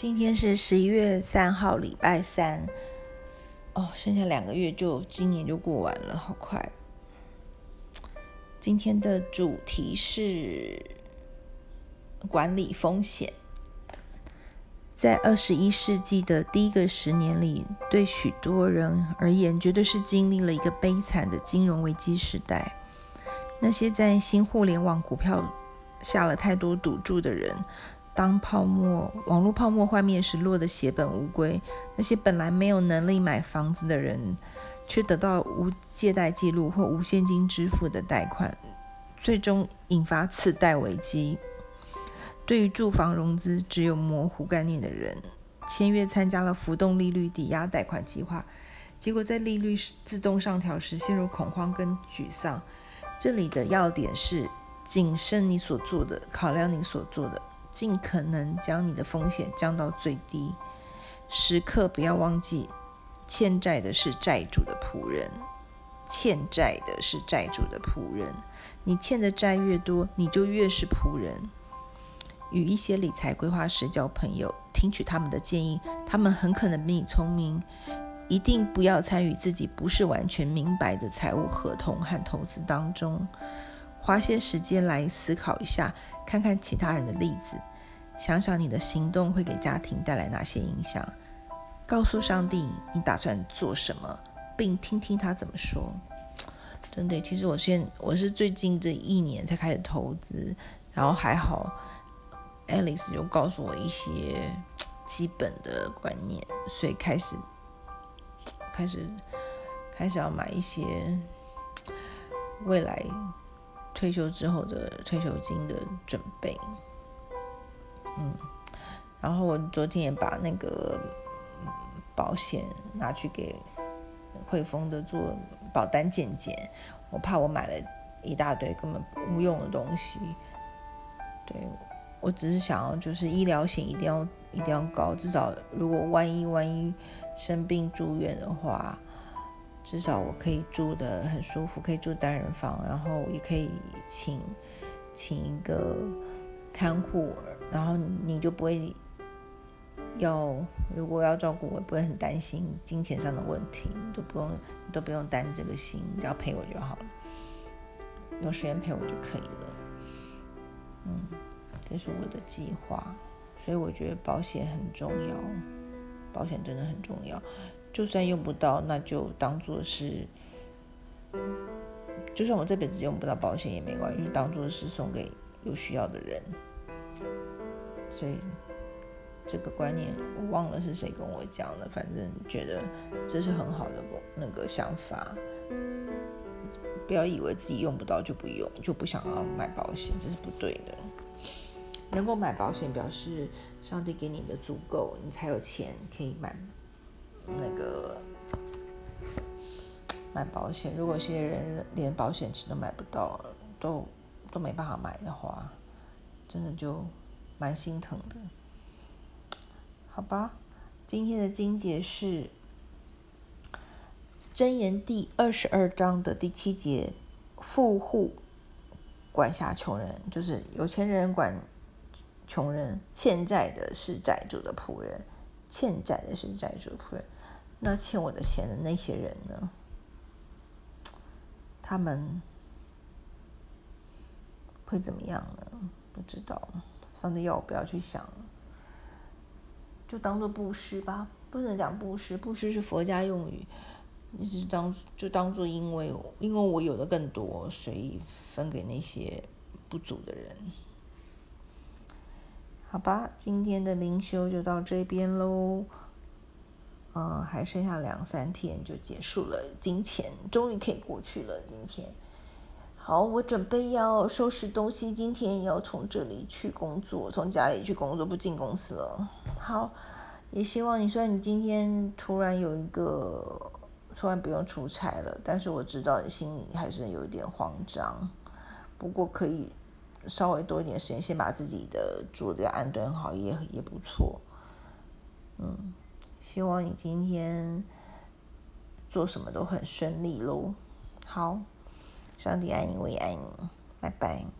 今天是十一月三号，礼拜三。哦，剩下两个月就今年就过完了，好快。今天的主题是管理风险。在二十一世纪的第一个十年里，对许多人而言，绝对是经历了一个悲惨的金融危机时代。那些在新互联网股票下了太多赌注的人。当泡沫、网络泡沫幻灭时，落得血本无归。那些本来没有能力买房子的人，却得到无借贷记录或无现金支付的贷款，最终引发次贷危机。对于住房融资只有模糊概念的人，签约参加了浮动利率抵押贷款计划，结果在利率自动上调时陷入恐慌跟沮丧。这里的要点是：谨慎你所做的，考量你所做的。尽可能将你的风险降到最低，时刻不要忘记，欠债的是债主的仆人，欠债的是债主的仆人。你欠的债越多，你就越是仆人。与一些理财规划师交朋友，听取他们的建议，他们很可能比你聪明。一定不要参与自己不是完全明白的财务合同和投资当中。花些时间来思考一下，看看其他人的例子，想想你的行动会给家庭带来哪些影响，告诉上帝你打算做什么，并听听他怎么说。真的，其实我现我是最近这一年才开始投资，然后还好，Alice 就告诉我一些基本的观念，所以开始开始开始要买一些未来。退休之后的退休金的准备，嗯，然后我昨天也把那个保险拿去给汇丰的做保单健检，我怕我买了一大堆根本无用的东西，对，我只是想要就是医疗险一定要一定要高，至少如果万一万一生病住院的话。至少我可以住的很舒服，可以住单人房，然后也可以请请一个看护，然后你就不会要，如果要照顾我，不会很担心金钱上的问题，都不用都不用担这个心，只要陪我就好了，有时间陪我就可以了。嗯，这是我的计划，所以我觉得保险很重要，保险真的很重要。就算用不到，那就当做是，就算我这辈子用不到保险也没关系，当做是送给有需要的人。所以这个观念我忘了是谁跟我讲的，反正觉得这是很好的那个想法。不要以为自己用不到就不用，就不想要买保险，这是不对的。能够买保险，表示上帝给你的足够，你才有钱可以买。那个买保险，如果些人连保险钱都买不到，都都没办法买的话，真的就蛮心疼的。好吧，今天的经节是《箴言》第二十二章的第七节：富户管辖穷人，就是有钱人管穷人，欠债的是债主的仆人。欠债的是债主仆人，那欠我的钱的那些人呢？他们会怎么样呢？不知道。上帝要我不要去想，就当做布施吧。不能讲布施，布施是佛家用语，你是当就当做因为因为我有的更多，所以分给那些不足的人。好吧，今天的灵修就到这边喽。嗯，还剩下两三天就结束了，金钱终于可以过去了。今天，好，我准备要收拾东西，今天要从这里去工作，从家里去工作，不进公司了。好，也希望你，虽然你今天突然有一个突然不用出差了，但是我知道你心里还是有一点慌张。不过可以。稍微多一点时间，先把自己的住的安顿好，也也不错。嗯，希望你今天做什么都很顺利喽。好，上帝爱你，我也爱你，拜拜。